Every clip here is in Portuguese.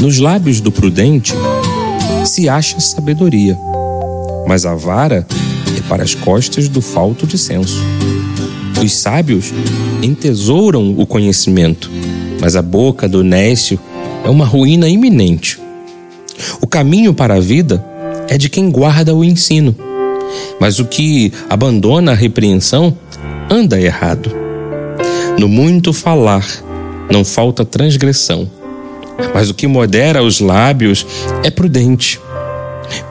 Nos lábios do prudente se acha sabedoria, mas a vara é para as costas do falto de senso. Os sábios entesouram o conhecimento, mas a boca do nécio é uma ruína iminente. O caminho para a vida é de quem guarda o ensino, mas o que abandona a repreensão anda errado. No muito falar não falta transgressão, mas o que modera os lábios é prudente.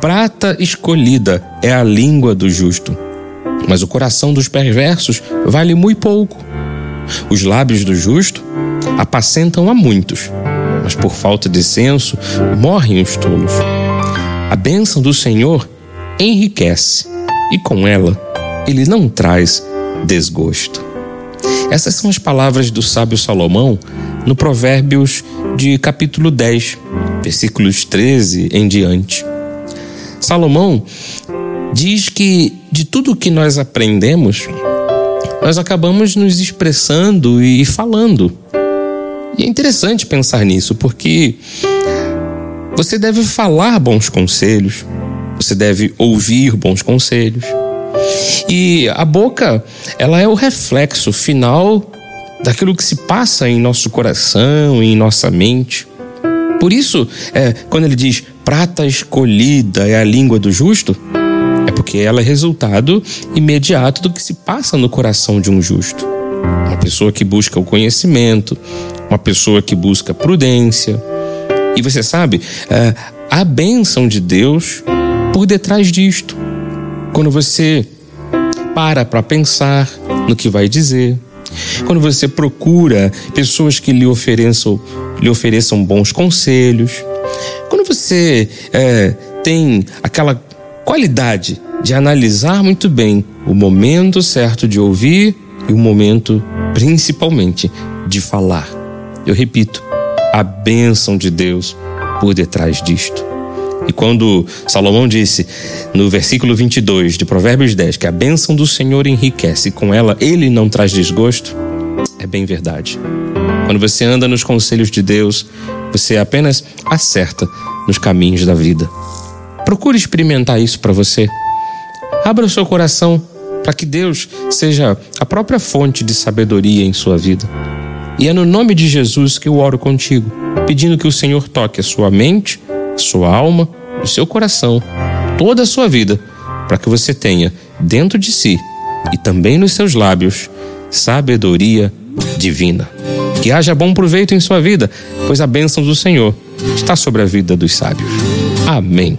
Prata escolhida é a língua do justo, mas o coração dos perversos vale muito pouco. Os lábios do justo apacentam a muitos, mas por falta de senso morrem os tolos. A bênção do Senhor enriquece, e com ela ele não traz desgosto. Essas são as palavras do sábio Salomão no Provérbios de capítulo 10, versículos 13 em diante. Salomão diz que de tudo que nós aprendemos, nós acabamos nos expressando e falando. E é interessante pensar nisso, porque você deve falar bons conselhos, você deve ouvir bons conselhos. E a boca, ela é o reflexo final daquilo que se passa em nosso coração, em nossa mente. Por isso, é, quando ele diz prata escolhida é a língua do justo, é porque ela é resultado imediato do que se passa no coração de um justo. Uma pessoa que busca o conhecimento, uma pessoa que busca prudência. E você sabe, é, a bênção de Deus por detrás disto. Quando você para para pensar no que vai dizer, quando você procura pessoas que lhe ofereçam, lhe ofereçam bons conselhos, quando você é, tem aquela qualidade de analisar muito bem o momento certo de ouvir e o momento, principalmente, de falar. Eu repito, a bênção de Deus por detrás disto. E quando Salomão disse no versículo 22 de Provérbios 10 que a bênção do Senhor enriquece com ela ele não traz desgosto, é bem verdade. Quando você anda nos conselhos de Deus, você apenas acerta nos caminhos da vida. Procure experimentar isso para você. Abra o seu coração para que Deus seja a própria fonte de sabedoria em sua vida. E é no nome de Jesus que eu oro contigo, pedindo que o Senhor toque a sua mente, sua alma, o seu coração, toda a sua vida, para que você tenha dentro de si e também nos seus lábios sabedoria divina. Que haja bom proveito em sua vida, pois a bênção do Senhor está sobre a vida dos sábios. Amém.